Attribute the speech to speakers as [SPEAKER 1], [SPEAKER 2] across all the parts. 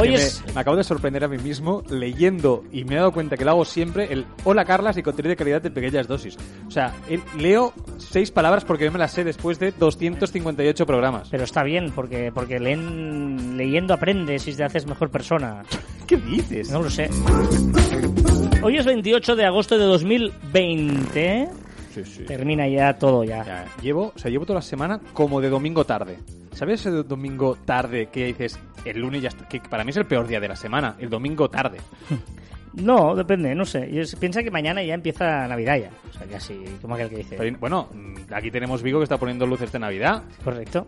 [SPEAKER 1] Hoy es...
[SPEAKER 2] me, me acabo de sorprender a mí mismo leyendo y me he dado cuenta que lo hago siempre el Hola Carlas y contenido de calidad en pequeñas dosis. O sea, el- leo seis palabras porque yo me las sé después de 258 programas.
[SPEAKER 1] Pero está bien, porque, porque leen- leyendo aprendes y te haces mejor persona.
[SPEAKER 2] ¿Qué dices?
[SPEAKER 1] No lo sé. Hoy es 28 de agosto de 2020.
[SPEAKER 2] Sí, sí.
[SPEAKER 1] Termina ya todo ya.
[SPEAKER 2] Ya, llevo, o sea, llevo toda la semana como de domingo tarde. ¿Sabes ese domingo tarde que dices el lunes ya está? Que para mí es el peor día de la semana, el domingo tarde.
[SPEAKER 1] No, depende, no sé. Yo- piensa que mañana ya empieza Navidad ya. O sea, casi como aquel que dice.
[SPEAKER 2] Pero, bueno, aquí tenemos Vigo que está poniendo luces de Navidad.
[SPEAKER 1] Correcto.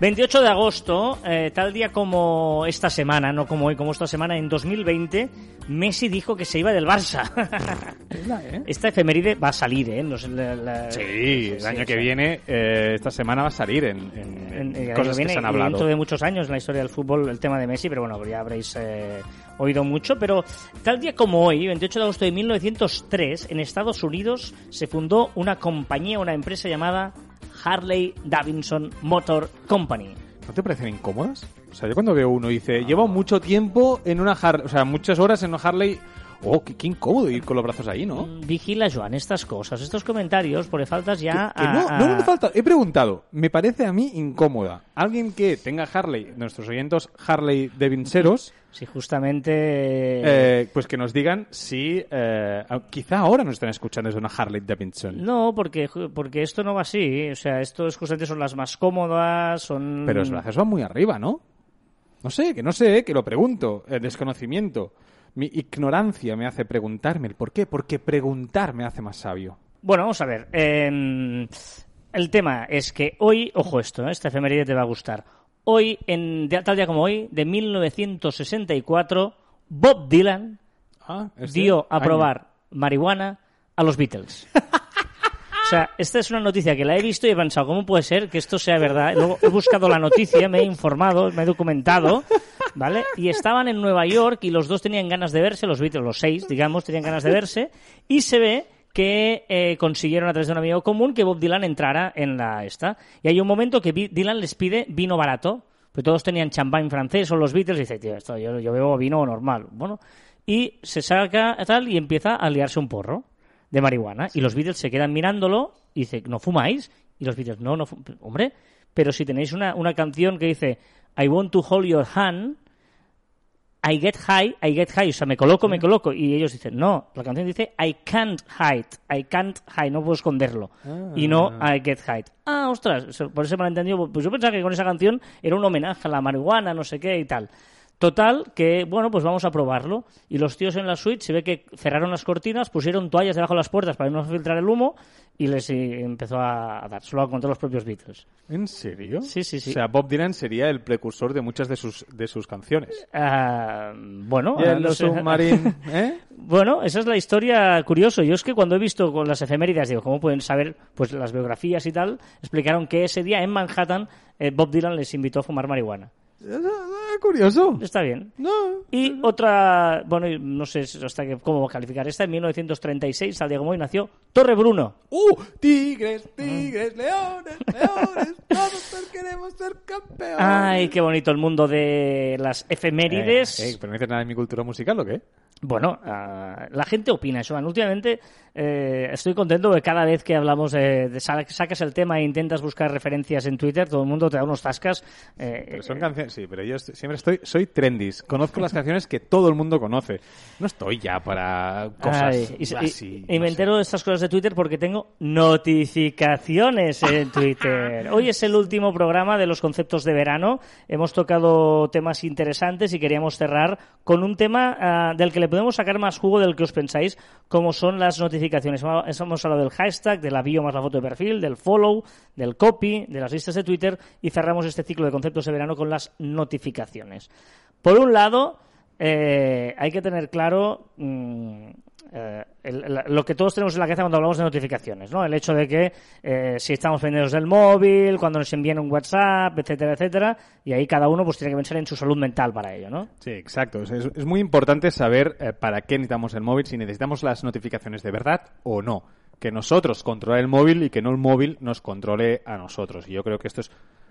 [SPEAKER 1] 28 de agosto, eh, tal día como esta semana, no como hoy, como esta semana, en 2020, Messi dijo que se iba del Barça.
[SPEAKER 2] ¿eh?
[SPEAKER 1] Esta efeméride va a salir, ¿eh? No sé, la- la-
[SPEAKER 2] Sí, el año que viene, eh, esta semana va a salir en, en-
[SPEAKER 1] en-
[SPEAKER 2] en
[SPEAKER 1] el año
[SPEAKER 2] cosas que
[SPEAKER 1] viene
[SPEAKER 2] se han hablado.
[SPEAKER 1] dentro de muchos años en la historia del fútbol el tema de Messi, pero bueno, ya habréis eh, oído mucho. Pero tal día como hoy, 28 de agosto de 1903, en Estados Unidos se fundó una compañía, una empresa llamada Harley Davidson Motor Company.
[SPEAKER 2] ¿No te parecen incómodas? O sea, yo cuando veo uno dice, llevo mucho tiempo en una Harley, o sea, muchas horas en una Harley, oh, qué, qué incómodo ir con los brazos ahí, ¿no?
[SPEAKER 1] Mm, Vigila, Joan, estas cosas, estos comentarios, porque faltas ya
[SPEAKER 2] Que no,
[SPEAKER 1] a-
[SPEAKER 2] no me falta. He preguntado, me parece a mí incómoda. Alguien que tenga Harley, nuestros oyentes Harley de Vinceros,
[SPEAKER 1] Si justamente...
[SPEAKER 2] eh, pues que nos digan si eh, quizá ahora nos están escuchando desde una Harley Davidson.
[SPEAKER 1] No, porque, porque esto no va así. O sea, estos justamente son las más cómodas, son...
[SPEAKER 2] Pero los brazos van muy arriba, ¿no? No sé, que no sé, que lo pregunto. El desconocimiento. Mi ignorancia me hace preguntarme el por qué. Porque preguntar me hace más sabio.
[SPEAKER 1] Bueno, vamos a ver. eh, el tema es que hoy, ojo esto, ¿eh? esta efeméride te va a gustar. Hoy, en tal día como hoy, de 1964, Bob Dylan
[SPEAKER 2] Ah, este
[SPEAKER 1] dio a
[SPEAKER 2] año.
[SPEAKER 1] probar marihuana a los Beatles. O sea, esta es una noticia que la he visto y he pensado, ¿cómo puede ser que esto sea verdad? Luego he buscado la noticia, me he informado, me he documentado, ¿vale? Y estaban en Nueva York y los dos tenían ganas de verse, los Beatles, los seis, digamos, tenían ganas de verse, y se ve que eh, consiguieron a través de un amigo común que Bob Dylan entrara en la esta. Y hay un momento que Dylan les pide vino barato, porque todos tenían champán francés o los Beatles, y dice, tío, esto, yo, yo bebo vino normal. Bueno, y se saca tal y empieza a liarse un porro de marihuana. Y los Beatles se quedan mirándolo y dice, ¿no fumáis? Y los Beatles, no, no Hombre, pero si tenéis una, una canción que dice, I want to hold your hand, I get high, I get high, o sea, me coloco, me coloco. Y ellos dicen, no, la canción dice, I can't hide, I can't hide, no puedo esconderlo. Y no, I get high. Ah, ostras, por ese malentendido, pues yo pensaba que con esa canción era un homenaje a la marihuana, no sé qué y tal. Total, que bueno, pues vamos a probarlo. Y los tíos en la suite se ve que cerraron las cortinas, pusieron toallas debajo de las puertas para no filtrar el humo y les eh, empezó a, dar. Solo a contar los propios Beatles.
[SPEAKER 2] ¿En serio?
[SPEAKER 1] Sí, sí, sí.
[SPEAKER 2] O sea, Bob Dylan sería el precursor de muchas de sus, de sus canciones.
[SPEAKER 1] Ah, bueno,
[SPEAKER 2] Yellow
[SPEAKER 1] no sé.
[SPEAKER 2] Submarine, ¿eh?
[SPEAKER 1] Bueno, esa es la historia curiosa. Yo es que cuando he visto con las efemérides, digo, ¿cómo pueden saber pues las biografías y tal? Explicaron que ese día en Manhattan eh, Bob Dylan les invitó a fumar marihuana.
[SPEAKER 2] Ah, Curioso.
[SPEAKER 1] Está bien.
[SPEAKER 2] No.
[SPEAKER 1] Y otra, bueno, y no sé hasta que, cómo calificar esta, en 1936, al día como hoy, nació Torre Bruno.
[SPEAKER 2] ¡Uh! Tigres, tigres, leones, leones, todos queremos ser campeones.
[SPEAKER 1] Ay, qué bonito el mundo de las efemérides.
[SPEAKER 2] Eh, eh, ¿Pero no dices nada de mi cultura musical o qué?
[SPEAKER 1] Bueno, ah, la gente opina, Joan. Últimamente eh, estoy contento porque cada vez que hablamos de, de sa- sacas el tema e intentas buscar referencias en Twitter, todo el mundo te da unos tascas. eh,
[SPEAKER 2] Pero son canciones, sí, pero yo est- siempre estoy, soy trendis. Conozco las canciones que todo el mundo conoce. No estoy ya para cosas
[SPEAKER 1] Ay, y, y-
[SPEAKER 2] así.
[SPEAKER 1] y
[SPEAKER 2] no
[SPEAKER 1] me
[SPEAKER 2] sé.
[SPEAKER 1] entero de estas cosas de Twitter porque tengo notificaciones en Twitter. Hoy es el último programa de los conceptos de verano. Hemos tocado temas interesantes y queríamos cerrar con un tema ah, del que le podemos sacar más jugo del que os pensáis, como son las notificaciones. Hemos hemos hablado del hashtag, de la bio más la foto de perfil, del follow, del copy, de las listas de Twitter y cerramos este ciclo de conceptos de verano con las notificaciones. Por un lado, eh, hay que tener claro mm, eh, el- lo que todos tenemos en la cabeza cuando hablamos de notificaciones, ¿no? El hecho de que eh, si estamos pendientes del móvil, cuando nos envían un WhatsApp, etcétera, etcétera, y ahí cada uno pues tiene que pensar en su salud mental para ello, ¿no?
[SPEAKER 2] Sí, exacto. Es, muy importante saber eh, para qué necesitamos el móvil, si necesitamos las notificaciones de verdad o no. Que nosotros controle el móvil y que no el móvil nos controle a nosotros. Y yo creo que esto es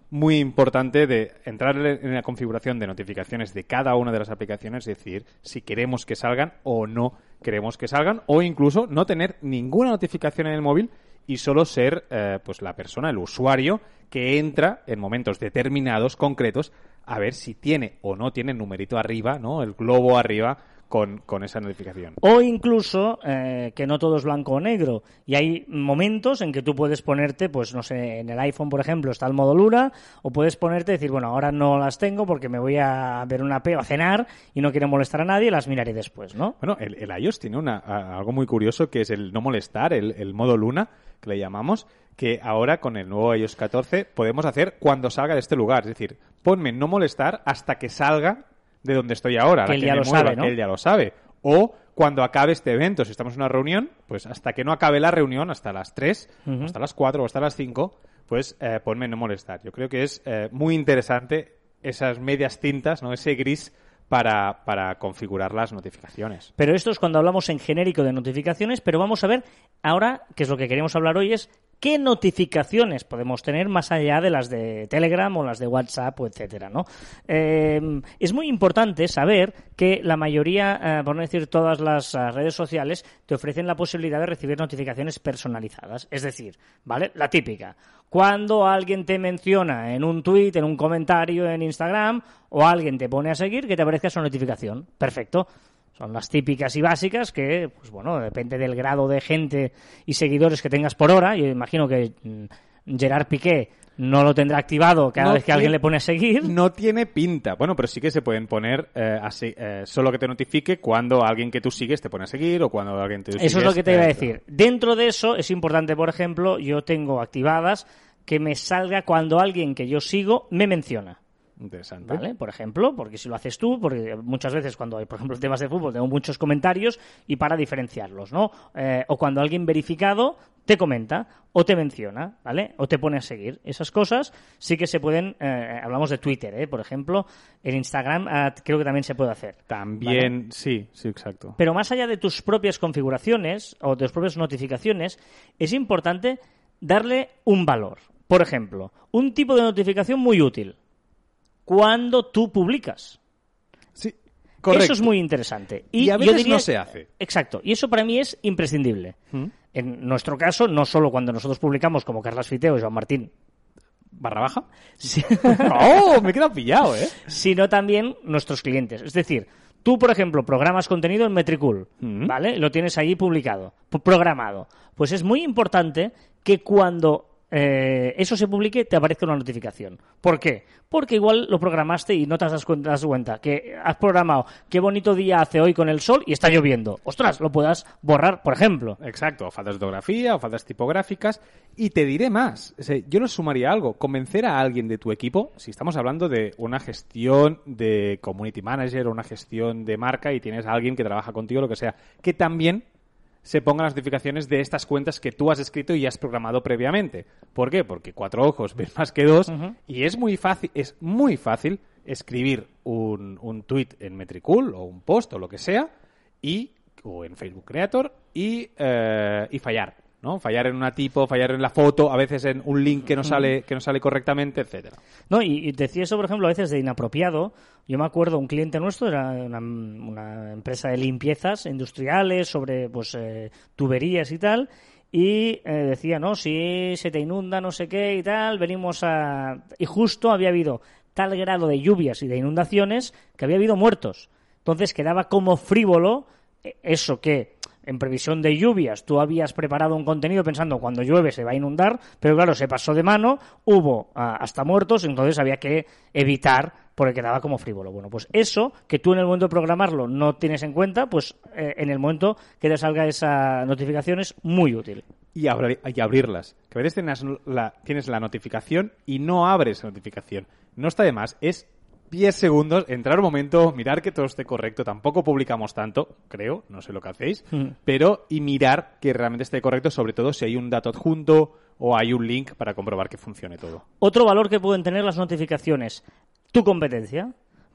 [SPEAKER 2] muy importante de entrar en la configuración de notificaciones de cada una de las aplicaciones, decir si queremos que salgan o no queremos que salgan, o incluso no tener ninguna notificación en el móvil y solo ser eh, pues la persona, el usuario, que entra en momentos determinados, concretos, a ver si tiene o no tiene el numerito arriba, ¿no? El globo arriba con, con esa notificación.
[SPEAKER 1] O incluso eh, que no todo es blanco o negro. Y hay momentos en que tú puedes ponerte, pues no sé, en el iPhone, por ejemplo, está el modo Luna, o puedes ponerte y decir, bueno, ahora no las tengo porque me voy a ver una P o a cenar y no quiero molestar a nadie, las miraré después, ¿no?
[SPEAKER 2] Bueno, el, el iOS tiene una, a- algo muy curioso que es el no molestar, el, el modo luna, que le llamamos, que ahora con el nuevo iOS 14 podemos hacer cuando salga de este lugar. Es decir, ponme no molestar hasta que salga de donde estoy ahora.
[SPEAKER 1] Que él ya lo
[SPEAKER 2] mueva,
[SPEAKER 1] sabe, ¿no?
[SPEAKER 2] Que él ya lo sabe. O cuando acabe este evento, si estamos en una reunión, pues hasta que no acabe la reunión, hasta las 3,
[SPEAKER 1] Ujú.
[SPEAKER 2] hasta las 4 o hasta las 5, pues eh, ponme no molestar. Yo creo que es eh, muy interesante esas medias tintas, ¿no? ese gris para, para configurar las notificaciones.
[SPEAKER 1] Pero esto es cuando hablamos en genérico de notificaciones, pero vamos a ver ahora, que es lo que queremos hablar hoy, es qué notificaciones podemos tener más allá de las de Telegram o las de WhatsApp etcétera, ¿no? Eh, es muy importante saber que la mayoría, eh, por no decir todas las eh, redes sociales, te ofrecen la posibilidad de recibir notificaciones personalizadas. Es decir, ¿vale? La típica. Cuando alguien te menciona en un tweet, en un comentario en Instagram, o alguien te pone a seguir, que te aparezca esa notificación. Perfecto. Son las típicas y básicas que, pues bueno, depende del grado de gente y seguidores que tengas por hora. Yo imagino que mm, Gerard Piqué no lo tendrá activado cada
[SPEAKER 2] No
[SPEAKER 1] vez que alguien le pone a seguir.
[SPEAKER 2] No tiene pinta. Bueno, pero sí que se pueden poner eh, así, eh, solo que te notifique cuando alguien que tú sigues te pone a seguir o cuando alguien te
[SPEAKER 1] Eso es lo que te iba a
[SPEAKER 2] eh,
[SPEAKER 1] decir. Dentro de eso es importante, por ejemplo, yo tengo activadas que me salga cuando alguien que yo sigo me menciona.
[SPEAKER 2] Interesante.
[SPEAKER 1] ¿Vale? Por ejemplo, porque si lo haces tú, porque muchas veces cuando hay, por ejemplo, temas de fútbol, tengo muchos comentarios y para diferenciarlos, ¿no? Eh, o cuando alguien verificado te comenta o te menciona, ¿vale? O te pone a seguir. Esas cosas sí que se pueden, eh, hablamos de Twitter, ¿eh? Por ejemplo, en Instagram ah, creo que también se puede hacer.
[SPEAKER 2] También, sí, sí, exacto.
[SPEAKER 1] Pero más allá de tus propias configuraciones o de tus propias notificaciones, es importante darle un valor. Por ejemplo, un tipo de notificación muy útil. Cuando tú publicas.
[SPEAKER 2] Sí, correcto.
[SPEAKER 1] Eso es muy interesante.
[SPEAKER 2] Y a
[SPEAKER 1] yo
[SPEAKER 2] veces
[SPEAKER 1] diría-
[SPEAKER 2] no se hace.
[SPEAKER 1] Exacto. Y eso para mí es imprescindible.
[SPEAKER 2] ¿Mm?
[SPEAKER 1] En nuestro caso, no solo cuando nosotros publicamos como Carlas Fiteo y Joan Martín,
[SPEAKER 2] ¿Barra baja? ¡Oh! Me he quedado pillado, ¿eh?
[SPEAKER 1] sino también nuestros clientes. Es decir, tú, por ejemplo, programas contenido en Metricool,
[SPEAKER 2] Mm.
[SPEAKER 1] ¿vale? Lo tienes ahí publicado, pu- programado. Pues es muy importante que cuando eh, eso se publique te aparezca una notificación. ¿Por qué? Porque igual lo programaste y no te das cuenta, das cuenta que has programado qué bonito día hace hoy con el sol y está lloviendo. Ostras, lo puedas borrar, por ejemplo.
[SPEAKER 2] Exacto, o faltas de ortografía o faltas tipográficas. Y te diré más, yo le sumaría algo, convencer a alguien de tu equipo, si estamos hablando de una gestión de community manager o una gestión de marca y tienes a alguien que trabaja contigo, lo que sea, que también se pongan las notificaciones de estas cuentas que tú has escrito y has programado previamente. ¿Por qué? Porque cuatro ojos ven más que dos y es muy fácil, es muy fácil escribir un, un tweet en Metricool o un post o lo que sea y o en Facebook Creator y, eh, y fallar, ¿no? Fallar en una tipo, fallar en la foto, a veces en un link que no sale que no sale correctamente, etcétera.
[SPEAKER 1] No, y, y decía eso, por ejemplo, a veces de inapropiado. Yo me acuerdo, un cliente nuestro era una, una empresa de limpiezas industriales sobre pues eh, tuberías y tal. Y eh, decía, no, si se te inunda, no sé qué y tal, venimos a... Y justo había habido tal grado de lluvias y de inundaciones que había habido muertos. Entonces quedaba como frívolo eh, eso que en previsión de lluvias tú habías preparado un contenido pensando cuando llueve se va a inundar, pero claro, se pasó de mano, hubo ah, hasta muertos, entonces había que evitar porque quedaba como frívolo. Bueno, pues eso que tú en el momento de programarlo no tienes en cuenta, pues eh, en el momento que te salga esa notificación es muy útil.
[SPEAKER 2] Y, abri- y abrirlas. Que a veces tienes la, tienes la notificación y no abres la notificación. No está de más, es 10 segundos, entrar un momento, mirar que todo esté correcto. Tampoco publicamos tanto, creo, no sé lo que hacéis,
[SPEAKER 1] Mm.
[SPEAKER 2] pero y mirar que realmente esté correcto, sobre todo si hay un dato adjunto o hay un link para comprobar que funcione todo.
[SPEAKER 1] Otro valor que pueden tener las notificaciones. Tu competencia.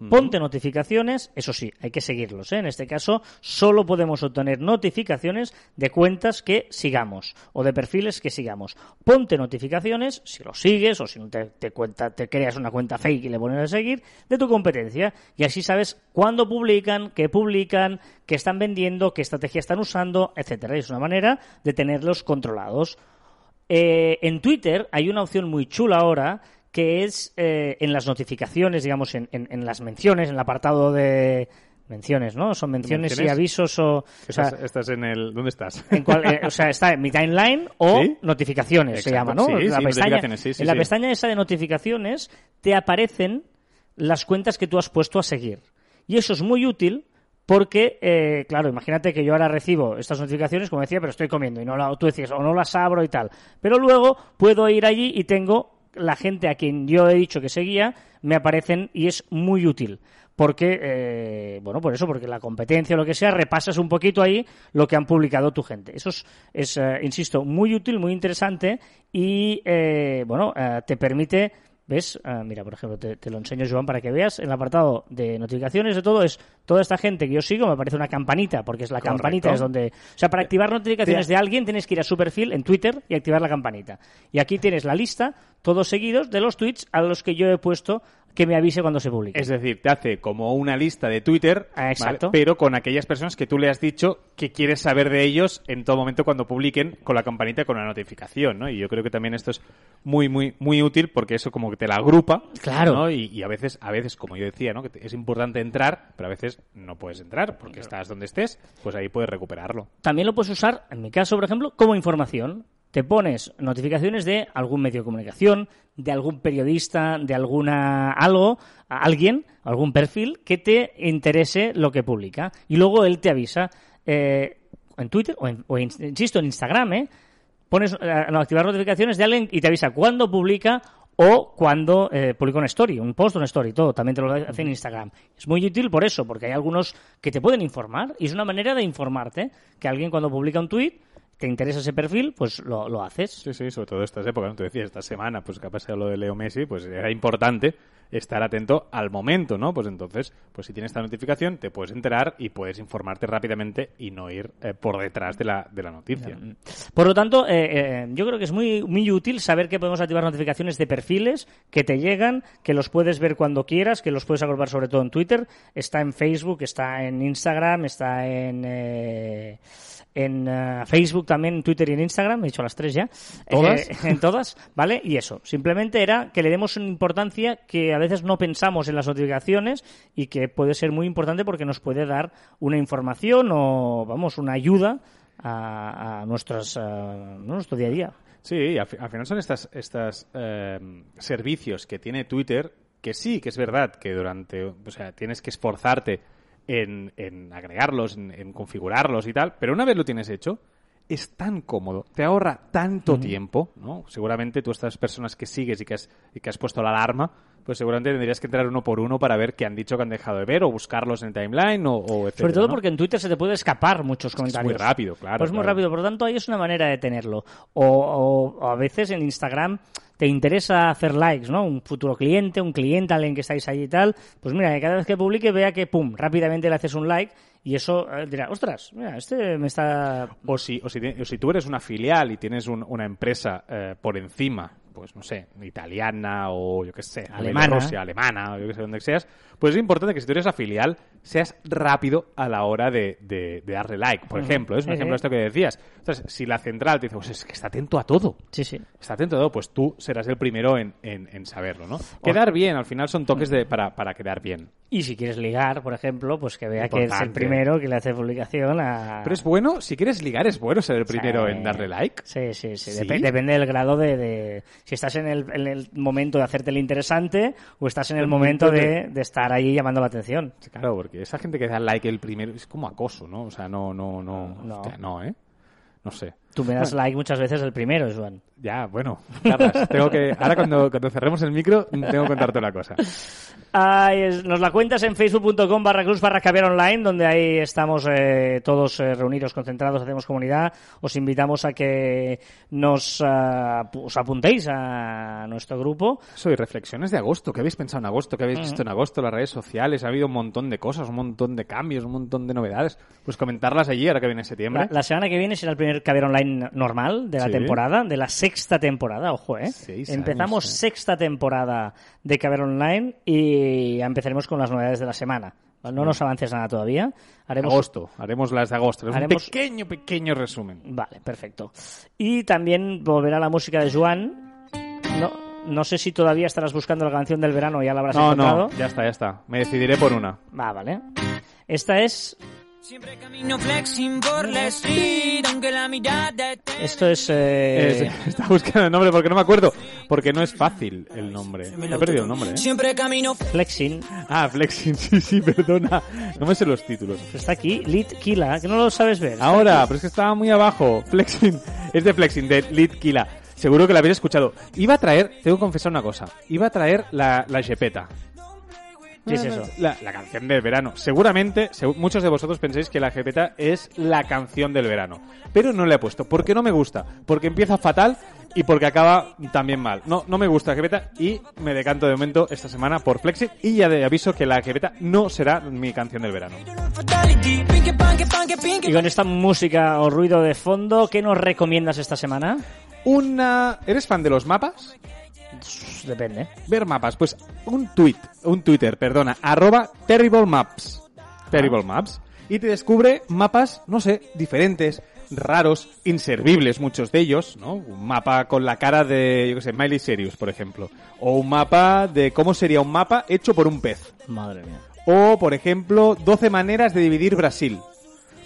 [SPEAKER 1] Ponte notificaciones, eso sí, hay que seguirlos. ¿eh? En este caso, solo podemos obtener notificaciones de cuentas que sigamos o de perfiles que sigamos. Ponte notificaciones, si lo sigues o si no te, cuenta, te creas una cuenta fake y le pones a seguir, de tu competencia. Y así sabes cuándo publican, qué publican, qué están vendiendo, qué estrategia están usando, etcétera. Es una manera de tenerlos controlados. Eh, en Twitter hay una opción muy chula ahora que es eh, en las notificaciones, digamos, en, en- en las menciones, en el apartado de menciones, ¿no? Son menciones, y avisos o... o sea,
[SPEAKER 2] Estás, en el... ¿Dónde estás?
[SPEAKER 1] en cual- eh, o sea, está en mi timeline o
[SPEAKER 2] ¿Sí?
[SPEAKER 1] notificaciones, se llama, ¿no?
[SPEAKER 2] Sí,
[SPEAKER 1] la
[SPEAKER 2] sí,
[SPEAKER 1] pestaña,
[SPEAKER 2] notificaciones, sí, sí,
[SPEAKER 1] en la pestaña esa de notificaciones te aparecen las cuentas que tú has puesto a seguir. Y eso es muy útil porque, eh, claro, imagínate que yo ahora recibo estas notificaciones, como decía, pero estoy comiendo y no la, tú decías, o no las abro y tal. Pero luego puedo ir allí y tengo la gente a quien yo he dicho que seguía, me aparecen y es muy útil. Porque, eh, bueno, por eso, porque la competencia o lo que sea, repasas un poquito ahí lo que han publicado tu gente. Eso es, es, eh, insisto, muy útil, muy interesante y, eh, bueno, eh, te permite ¿Ves? Ah, mira, por ejemplo, te, te lo enseño, Joan, para que veas. En el apartado de notificaciones de todo es toda esta gente que yo sigo, me aparece una campanita, porque es la
[SPEAKER 2] Correcto.
[SPEAKER 1] campanita, es donde... O sea, para activar notificaciones de alguien tienes que ir a su perfil en Twitter y activar la campanita. Y aquí tienes la lista, todos seguidos, de los tweets a los que yo he puesto que me avise cuando se publique.
[SPEAKER 2] Es decir, te hace como una lista de Twitter,
[SPEAKER 1] Ah,
[SPEAKER 2] ¿vale?
[SPEAKER 1] exacto.
[SPEAKER 2] pero con aquellas personas que tú le has dicho que quieres saber de ellos en todo momento cuando publiquen con la campanita con la notificación, ¿no? Y yo creo que también esto es muy, muy, muy útil porque eso como que te la agrupa,
[SPEAKER 1] Claro.
[SPEAKER 2] ¿no? Y, y a veces, a veces, como yo decía, ¿no? Que es importante entrar, pero a veces no puedes entrar porque estás donde estés, pues ahí puedes recuperarlo.
[SPEAKER 1] También lo puedes usar, en mi caso, por ejemplo, como información. Te pones notificaciones de algún medio de comunicación, de algún periodista, de alguna algo, alguien, algún perfil que te interese lo que publica. Y luego él te avisa eh, en Twitter o, en- o in- insisto, en Instagram, ¿eh? Pones eh, activar notificaciones de alguien y te avisa cuándo publica o cuando eh, publica una story, un post, una story, todo. También te lo hace en Instagram. Es muy útil por eso, porque hay algunos que te pueden informar y es una manera de informarte que alguien cuando publica un tweet te interesa ese perfil, pues lo, lo haces.
[SPEAKER 2] Sí, sí, sobre todo estas épocas, ¿no? te decía, esta semana, pues que ha lo de Leo Messi, pues era importante estar atento al momento, ¿no? Pues entonces, pues si tienes esta notificación, te puedes enterar y puedes informarte rápidamente y no ir eh, por detrás de la, de la noticia.
[SPEAKER 1] Por lo tanto, eh, eh, yo creo que es muy, muy útil saber que podemos activar notificaciones de perfiles que te llegan, que los puedes ver cuando quieras, que los puedes agrupar sobre todo en Twitter, está en Facebook, está en Instagram, está en, en Facebook también, en Twitter y en Instagram, he dicho las tres ya.
[SPEAKER 2] ¿Todas?
[SPEAKER 1] En todas, ¿vale? Y eso, simplemente era que le demos una importancia que a veces no pensamos en las notificaciones y que puede ser muy importante porque nos puede dar una información o, vamos, una ayuda a, a nuestras, a nuestro día a día.
[SPEAKER 2] Sí, al, fi- al final son estas, estas eh, servicios que tiene Twitter que sí, que es verdad que durante, o sea, tienes que esforzarte en, en agregarlos, en, en configurarlos y tal, pero una vez lo tienes hecho, es tan cómodo, te ahorra tanto tiempo, ¿no? Seguramente tú estas personas que sigues y que has, y que has puesto la alarma, pues seguramente tendrías que entrar uno por uno para ver qué han dicho que han dejado de ver o buscarlos en el timeline o, o etcétera,
[SPEAKER 1] Sobre todo
[SPEAKER 2] ¿no?
[SPEAKER 1] porque en Twitter se te puede escapar muchos
[SPEAKER 2] Es que es
[SPEAKER 1] comentarios.
[SPEAKER 2] muy rápido, claro,
[SPEAKER 1] Pues muy
[SPEAKER 2] claro.
[SPEAKER 1] rápido, por lo tanto ahí es una manera de tenerlo. O, o- o a veces en Instagram te interesa hacer likes, ¿no? Un futuro cliente, un cliente, alguien que estáis ahí y tal. Pues mira, que cada vez que publique vea que, pum, rápidamente le haces un like y eso eh, dirá, ostras, mira, este me está...
[SPEAKER 2] O si, o si, te- o si tú eres una filial y tienes un- una empresa eh, por encima, pues no sé, italiana o yo qué sé,
[SPEAKER 1] Alemana.
[SPEAKER 2] Rusia, alemana, o yo qué sé, donde seas, pues es importante que si tú eres la filial seas rápido a la hora de, de- de darle like, por ejemplo. Es un ejemplo de esto que decías. Entonces, si la central te dice, pues es que está atento a todo.
[SPEAKER 1] Sí, sí.
[SPEAKER 2] Está atento a todo, pues tú serás el primero en, en- en saberlo, ¿no? Quedar bien, al final son toques de, para, para quedar bien.
[SPEAKER 1] Y si quieres ligar, por ejemplo, pues que vea que es el primero que le hace publicación a...
[SPEAKER 2] Pero es bueno, si quieres ligar, es bueno ser el primero
[SPEAKER 1] Sí.
[SPEAKER 2] en darle like.
[SPEAKER 1] Sí, sí, sí.
[SPEAKER 2] ¿Sí?
[SPEAKER 1] Dep- depende del grado de, de- Si estás en el, en el momento de hacerte el interesante o estás en el
[SPEAKER 2] El
[SPEAKER 1] momento
[SPEAKER 2] momento
[SPEAKER 1] de, de estar ahí llamando la atención.
[SPEAKER 2] Sí, Claro, porque esa gente que da like el primero es como acoso, ¿no? O sea, no, no, no.
[SPEAKER 1] No.
[SPEAKER 2] hostia, no, ¿eh? No sé.
[SPEAKER 1] Tú me das like muchas veces el primero, Joan.
[SPEAKER 2] Ya, bueno, Carlas, tengo que... Ahora cuando, cuando cerremos el micro, tengo que contarte una cosa.
[SPEAKER 1] Ay, es- nos la cuentas en facebook.com barra cruz barra caviar online, donde ahí estamos eh, todos eh, reunidos, concentrados, hacemos comunidad. Os invitamos a que nos pu- os apuntéis a nuestro grupo.
[SPEAKER 2] Soy reflexiones de agosto. ¿Qué habéis pensado en agosto? ¿Qué habéis visto en agosto? Las redes sociales. Ha habido un montón de cosas, un montón de cambios, un montón de novedades. Pues comentarlas allí ahora que viene septiembre.
[SPEAKER 1] La, la semana que viene será el primer caviar online normal de la
[SPEAKER 2] Sí.
[SPEAKER 1] temporada, de la sexta temporada, ojo, ¿eh?
[SPEAKER 2] Seis
[SPEAKER 1] Empezamos
[SPEAKER 2] años, ¿eh?
[SPEAKER 1] sexta temporada de caviar online y empezaremos con las novedades de la semana. No nos avances nada todavía. Haremos
[SPEAKER 2] Agosto. Haremos las de agosto. Es
[SPEAKER 1] Haremos-
[SPEAKER 2] un pequeño, pequeño resumen.
[SPEAKER 1] Vale, perfecto. Y también volverá la música de Joan. No, no sé si todavía estarás buscando la canción del verano, ya la habrás
[SPEAKER 2] No,
[SPEAKER 1] encontrado.
[SPEAKER 2] no, ya está, ya está. Me decidiré por una.
[SPEAKER 1] Va, vale. Esta es.
[SPEAKER 3] Siempre camino flexing por la street, aunque la mirada.
[SPEAKER 1] Esto es. eh,
[SPEAKER 2] Es- está buscando el nombre porque no me acuerdo. Porque no es fácil el nombre. He perdido el nombre, ¿eh?
[SPEAKER 3] Siempre camino
[SPEAKER 1] Flexing.
[SPEAKER 2] Ah, Flexing, sí, sí, perdona. No me sé los títulos.
[SPEAKER 1] Está aquí. Lit Kila, que no lo sabes ver.
[SPEAKER 2] Ahora, pero es que estaba muy abajo. Flexing. Es de Flexing, de Lead Killa. Seguro que la habéis escuchado. Iba a traer, tengo que confesar una cosa. Iba a traer la, la Jepeta.
[SPEAKER 1] ¿Qué es eso?
[SPEAKER 2] La, la canción del verano. Seguramente, segu- muchos de vosotros pensáis que la Jepeta es la canción del verano. Pero no la he puesto. porque no me gusta? Porque empieza fatal y porque acaba también mal. No, no me gusta la Jepeta y me decanto de momento esta semana por Flexing. Y ya de aviso que la Jepeta no será mi canción del verano.
[SPEAKER 1] Y con esta música o ruido de fondo, ¿qué nos recomiendas esta semana?
[SPEAKER 2] Una... ¿Eres fan de los mapas?
[SPEAKER 1] Pues Depende.
[SPEAKER 2] Ver mapas, pues un tweet, un Twitter, perdona, arroba Terrible Maps. Terrible Maps. Y te descubre mapas, no sé, diferentes, raros, inservibles muchos de ellos, ¿no? Un mapa con la cara de, yo qué sé, Miley Cyrus, por ejemplo. O un mapa de cómo sería un mapa hecho por un pez.
[SPEAKER 1] Madre mía.
[SPEAKER 2] O, por ejemplo, 12 maneras de dividir Brasil.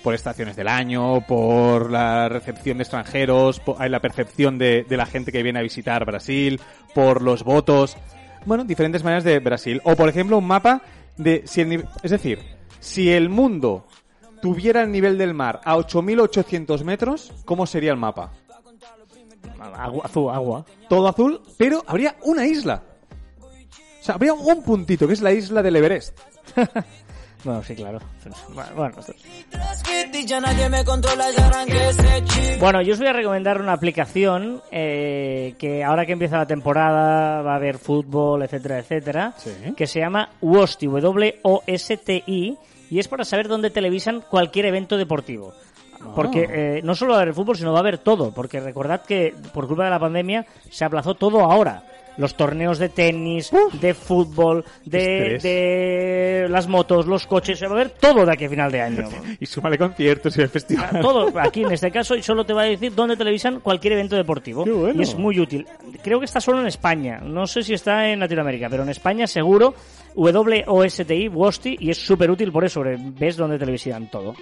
[SPEAKER 2] Por estaciones del año, por la recepción de extranjeros, por la percepción de, de la gente que viene a visitar Brasil, por los votos. Bueno, diferentes maneras de Brasil. O, por ejemplo, un mapa de... Si el es decir, si el mundo tuviera el nivel del mar a 8.800 metros, ¿cómo sería el mapa?
[SPEAKER 1] Agua, azul, agua.
[SPEAKER 2] Todo azul, pero habría una isla. O sea, habría un puntito, que es la isla del Everest.
[SPEAKER 1] Bueno, sí, claro. Bueno, yo os voy a recomendar una aplicación eh, que ahora que empieza la temporada va a haber fútbol, etcétera, etcétera,
[SPEAKER 2] Sí.
[SPEAKER 1] que se llama WOSTI, W-O-S-T-I, y es para saber dónde televisan cualquier evento deportivo. Porque eh, no solo va a haber fútbol, sino va a haber todo. Porque recordad que por culpa de la pandemia se aplazó todo ahora. Los torneos de tenis, de fútbol, de, de las motos, los coches, se va a ver todo de aquí a final de año.
[SPEAKER 2] Y súmale conciertos y el festival.
[SPEAKER 1] Ah, Todo, aquí en este caso, y solo te va a decir dónde televisan cualquier evento deportivo.
[SPEAKER 2] Bueno.
[SPEAKER 1] Y es muy útil. Creo que está solo en España. No sé si está en Latinoamérica, pero en España seguro. WOSTI, WOSTI, y es súper útil por eso. Ves dónde televisan todo.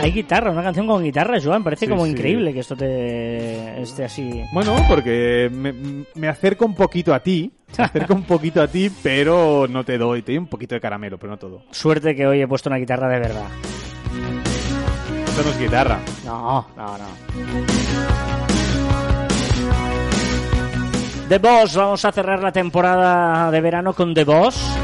[SPEAKER 1] Hay guitarra, una canción con guitarra, Joan. Parece
[SPEAKER 2] Sí,
[SPEAKER 1] como
[SPEAKER 2] sí.
[SPEAKER 1] increíble que esto te esté así.
[SPEAKER 2] Bueno, porque me, me acerco un poquito a ti, me acerco un poquito a ti, pero no te doy, te doy un poquito de caramelo, pero no todo.
[SPEAKER 1] Suerte que hoy he puesto una guitarra de verdad.
[SPEAKER 2] Esto no es guitarra.
[SPEAKER 1] No, no, no. The Boss, vamos a cerrar la temporada de verano con The Boss.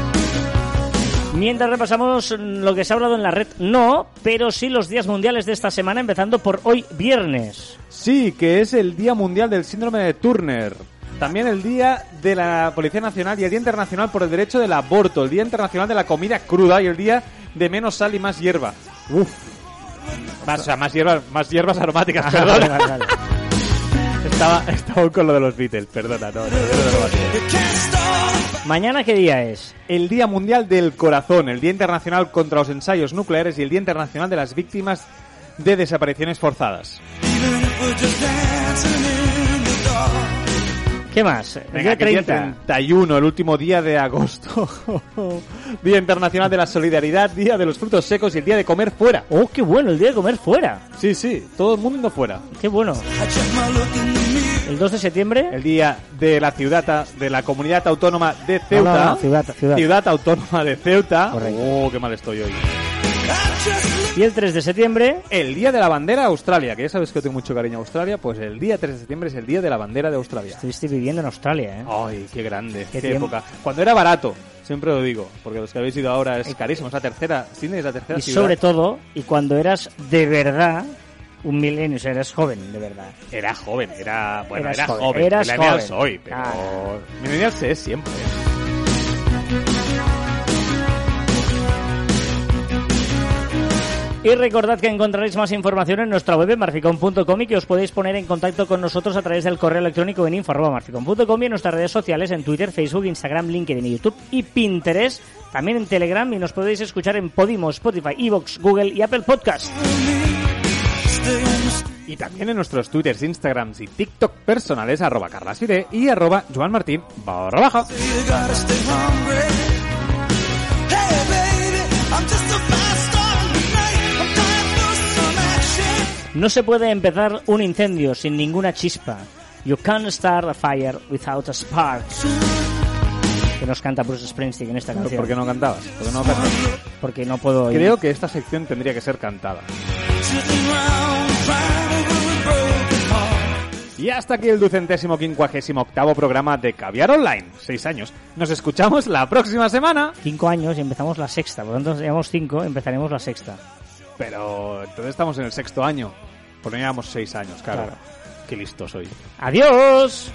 [SPEAKER 1] Mientras repasamos lo que se ha hablado en la red, no, pero sí los días mundiales de esta semana, empezando por hoy viernes.
[SPEAKER 2] Sí, que es el Día Mundial del Síndrome de Turner. También el Día de la Policía Nacional y el Día Internacional por el Derecho del Aborto, el Día Internacional de la Comida Cruda y el Día de Menos Sal y Más Hierba. Uf. Más, o sea, más hierbas, más hierbas aromáticas, perdona.
[SPEAKER 1] Vale, vale, vale.
[SPEAKER 2] Estaba, estaba con lo de los Beatles, perdona, no, no, no, no, no.
[SPEAKER 1] Mañana, ¿qué día es?
[SPEAKER 2] El Día Mundial del Corazón, el Día Internacional contra los Ensayos Nucleares y el Día Internacional de las Víctimas de Desapariciones Forzadas.
[SPEAKER 1] ¿Qué más? El
[SPEAKER 2] Venga,
[SPEAKER 1] día
[SPEAKER 2] que día
[SPEAKER 1] 30.
[SPEAKER 2] 31, el último día de agosto. día Internacional de la Solidaridad, Día de los Frutos Secos y el Día de Comer Fuera.
[SPEAKER 1] Oh, qué bueno, el día de comer fuera.
[SPEAKER 2] Sí, sí, todo el mundo fuera.
[SPEAKER 1] Qué bueno. El 2 de septiembre.
[SPEAKER 2] El día de la ciudad, de la comunidad autónoma de Ceuta.
[SPEAKER 1] No, no, no, ciudad, ciudad.
[SPEAKER 2] autónoma de Ceuta.
[SPEAKER 1] Correcto.
[SPEAKER 2] Oh, qué mal estoy hoy.
[SPEAKER 1] Y el 3 de septiembre.
[SPEAKER 2] El día de la bandera de Australia, que ya sabes que yo tengo mucho cariño a Australia, pues el día 3 de septiembre es el día de la bandera de Australia.
[SPEAKER 1] Estuviste viviendo en Australia, ¿eh?
[SPEAKER 2] Ay, qué grande, qué, época. Cuando era barato, siempre lo digo, porque los que habéis ido ahora es carísimo, es la tercera, Sydney es la tercera
[SPEAKER 1] y
[SPEAKER 2] ciudad.
[SPEAKER 1] sobre todo, y cuando eras de verdad un milenio, eras joven, de verdad.
[SPEAKER 2] Era joven, era, bueno,
[SPEAKER 1] Eras
[SPEAKER 2] era
[SPEAKER 1] joven,
[SPEAKER 2] joven,
[SPEAKER 1] eras joven.
[SPEAKER 2] pero
[SPEAKER 1] Ah.
[SPEAKER 2] millennial se es siempre.
[SPEAKER 1] Y recordad que encontraréis más información en nuestra web en marficom.com y que os podéis poner en contacto con nosotros a través del correo electrónico en info.marficom.com y en nuestras redes sociales en Twitter, Facebook, Instagram, LinkedIn, YouTube y Pinterest. También en Telegram y nos podéis escuchar en Podimo, Spotify, Evox, Google y Apple Podcast.
[SPEAKER 2] Y también en nuestros twitters, instagrams y tiktok personales, arroba carlasfide y arroba joanmartin barra baja.
[SPEAKER 1] No se puede empezar un incendio sin ninguna chispa. You can't start a fire without a spark. Que nos canta Bruce Springsteen en esta canción.
[SPEAKER 2] ¿Por qué no cantabas? ¿Por qué no cantabas?
[SPEAKER 1] Porque no puedo...
[SPEAKER 2] Creo que esta sección tendría que ser cantada. Y hasta aquí el ducentésimo quincuagésimo octavo programa de Caviar Online. Seis años. Nos escuchamos la próxima semana.
[SPEAKER 1] Cinco años y empezamos la sexta. Por lo tanto, llevamos cinco, empezaremos la sexta.
[SPEAKER 2] Pero entonces estamos en el sexto año. Pues no llevamos seis años, claro.
[SPEAKER 1] Claro.
[SPEAKER 2] Qué listo soy.
[SPEAKER 1] ¡Adiós!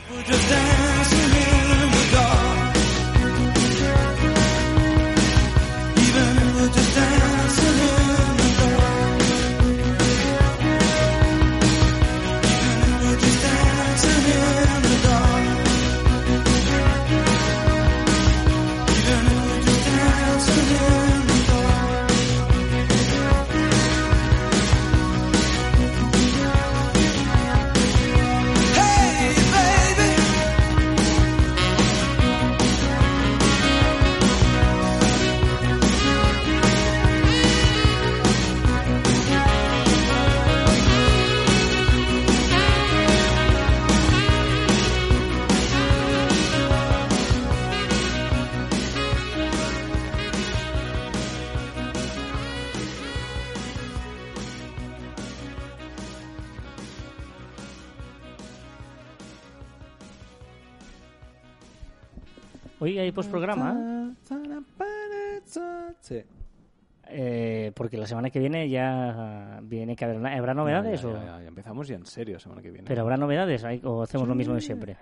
[SPEAKER 1] Postprograma,
[SPEAKER 2] Sí.
[SPEAKER 1] eh, porque la semana que viene ya viene que haber... ¿Habrá novedades
[SPEAKER 2] Ya, ya,
[SPEAKER 1] o...?
[SPEAKER 2] ya, empezamos ya en serio semana que viene.
[SPEAKER 1] ¿Pero habrá novedades o hacemos lo mismo de siempre?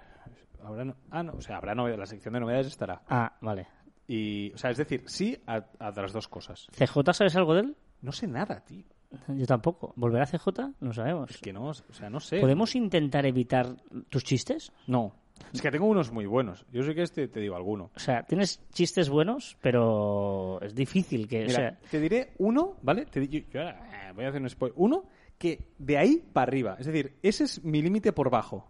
[SPEAKER 2] Habrá no- ah, no, o sea, habrá novedades. La sección de novedades estará.
[SPEAKER 1] Ah, vale.
[SPEAKER 2] Y, o sea, es decir, sí a, a las dos cosas.
[SPEAKER 1] ¿CJ sabes algo de él?
[SPEAKER 2] No sé nada, tío.
[SPEAKER 1] Yo tampoco. ¿Volverá CJ? No sabemos.
[SPEAKER 2] Es que no, o sea, no sé.
[SPEAKER 1] ¿Podemos intentar evitar tus chistes?
[SPEAKER 2] No. Es que tengo unos muy buenos. Yo sé que este te digo alguno.
[SPEAKER 1] O sea, tienes chistes buenos, pero es difícil que... o sea,
[SPEAKER 2] te diré uno, ¿vale? Te, yo, yo ahora, eh, voy a hacer un spoiler. Uno que de ahí para arriba. Es decir, ese es mi límite por bajo.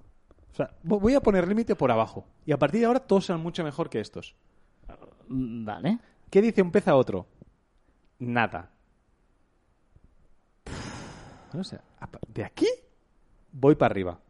[SPEAKER 2] O sea, vo- voy a poner límite por abajo. Y a partir de ahora todos serán mucho mejor que estos.
[SPEAKER 1] mm, vale.
[SPEAKER 2] ¿Qué dice un pez a otro? Nada. O sea, de aquí voy para arriba.